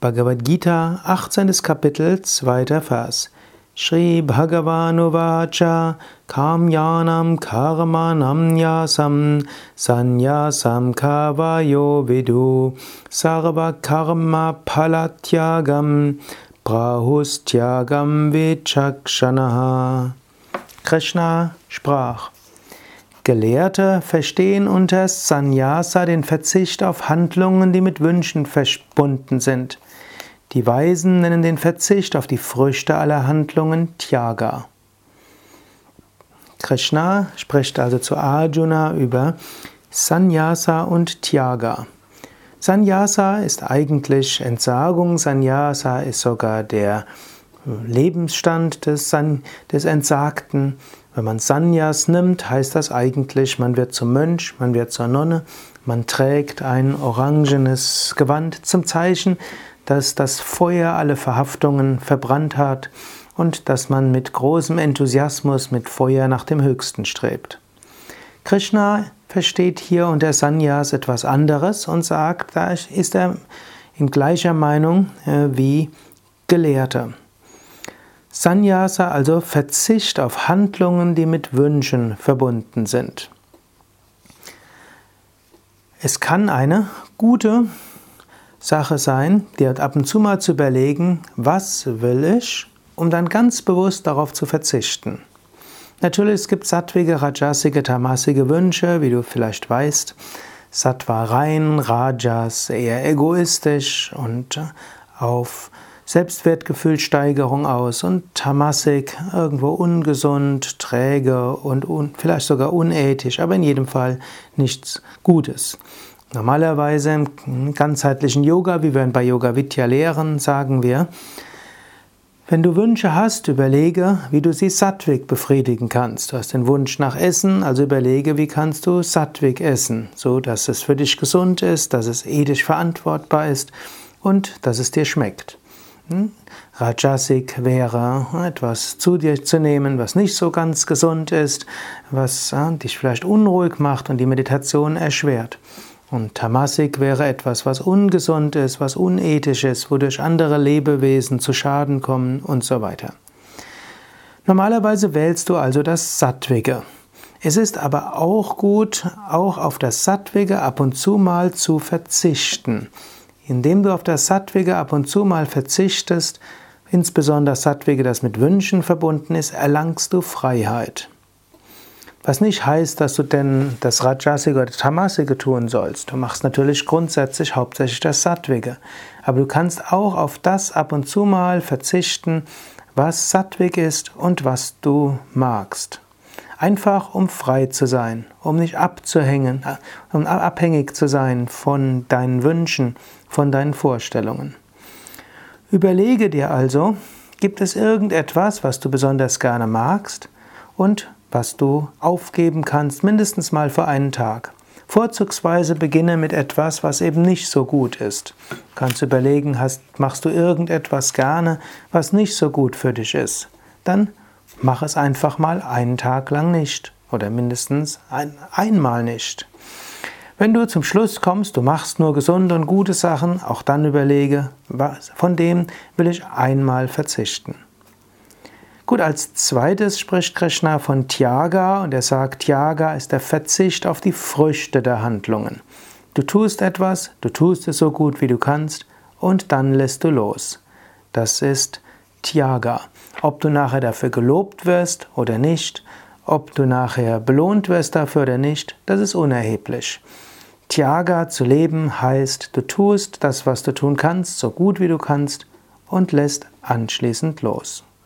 Bhagavad Gita, 18. Kapitel, 2. Vers. Shri Bhagavan Kamyanam Karmanam Yasam Sanyasam Kavayo Vidu Sarva Karma Palatyagam Prahustyagam Vichakshanaha Krishna sprach Gelehrte verstehen unter Sannyasa den Verzicht auf Handlungen, die mit Wünschen verbunden sind. Die Weisen nennen den Verzicht auf die Früchte aller Handlungen Tyaga. Krishna spricht also zu Arjuna über Sannyasa und Tyaga. Sannyasa ist eigentlich Entsagung, Sannyasa ist sogar der Lebensstand des, des Entsagten. Wenn man Sannyas nimmt, heißt das eigentlich, man wird zum Mönch, man wird zur Nonne, man trägt ein orangenes Gewand zum Zeichen, dass das Feuer alle Verhaftungen verbrannt hat und dass man mit großem Enthusiasmus mit Feuer nach dem Höchsten strebt. Krishna versteht hier unter Sannyas etwas anderes und sagt, da ist er in gleicher Meinung äh, wie Gelehrte. Sannyasa, also Verzicht auf Handlungen, die mit Wünschen verbunden sind. Es kann eine gute Sache sein, dir ab und zu mal zu überlegen, was will ich, um dann ganz bewusst darauf zu verzichten. Natürlich, es gibt sattwige, rajasige, tamasige Wünsche, wie du vielleicht weißt. Sattva rein, Rajas eher egoistisch und auf Selbstwertgefühlsteigerung aus und Tamasik irgendwo ungesund, träge und un, vielleicht sogar unethisch, aber in jedem Fall nichts Gutes. Normalerweise im ganzheitlichen Yoga, wie wir bei Yoga Vidya lehren, sagen wir, wenn du Wünsche hast, überlege, wie du sie sattwig befriedigen kannst. Du hast den Wunsch nach Essen, also überlege, wie kannst du sattwig essen, so dass es für dich gesund ist, dass es ethisch verantwortbar ist und dass es dir schmeckt. Hm? Rajasik wäre etwas zu dir zu nehmen, was nicht so ganz gesund ist, was äh, dich vielleicht unruhig macht und die Meditation erschwert. Und Tamasik wäre etwas, was ungesund ist, was unethisch ist, wodurch andere Lebewesen zu Schaden kommen und so weiter. Normalerweise wählst du also das Sattwige. Es ist aber auch gut, auch auf das Sattwige ab und zu mal zu verzichten. Indem du auf das Sattwige ab und zu mal verzichtest, insbesondere Sattwige, das mit Wünschen verbunden ist, erlangst du Freiheit. Was nicht heißt, dass du denn das Rajasige oder Tamasige tun sollst. Du machst natürlich grundsätzlich hauptsächlich das Sattwige. Aber du kannst auch auf das ab und zu mal verzichten, was sattwig ist und was du magst. Einfach um frei zu sein, um nicht abzuhängen, äh, um abhängig zu sein von deinen Wünschen, von deinen Vorstellungen. Überlege dir also, gibt es irgendetwas, was du besonders gerne magst und was du aufgeben kannst, mindestens mal für einen Tag. Vorzugsweise beginne mit etwas, was eben nicht so gut ist. Du kannst überlegen, hast, machst du irgendetwas gerne, was nicht so gut für dich ist. Dann Mach es einfach mal einen Tag lang nicht oder mindestens ein, einmal nicht. Wenn du zum Schluss kommst, du machst nur gesunde und gute Sachen, auch dann überlege, von dem will ich einmal verzichten. Gut, als zweites spricht Krishna von Tyaga und er sagt, Tyaga ist der Verzicht auf die Früchte der Handlungen. Du tust etwas, du tust es so gut wie du kannst und dann lässt du los. Das ist Tyaga. Ob du nachher dafür gelobt wirst oder nicht, ob du nachher belohnt wirst dafür oder nicht, das ist unerheblich. Tyaga zu leben heißt, du tust das, was du tun kannst, so gut wie du kannst und lässt anschließend los.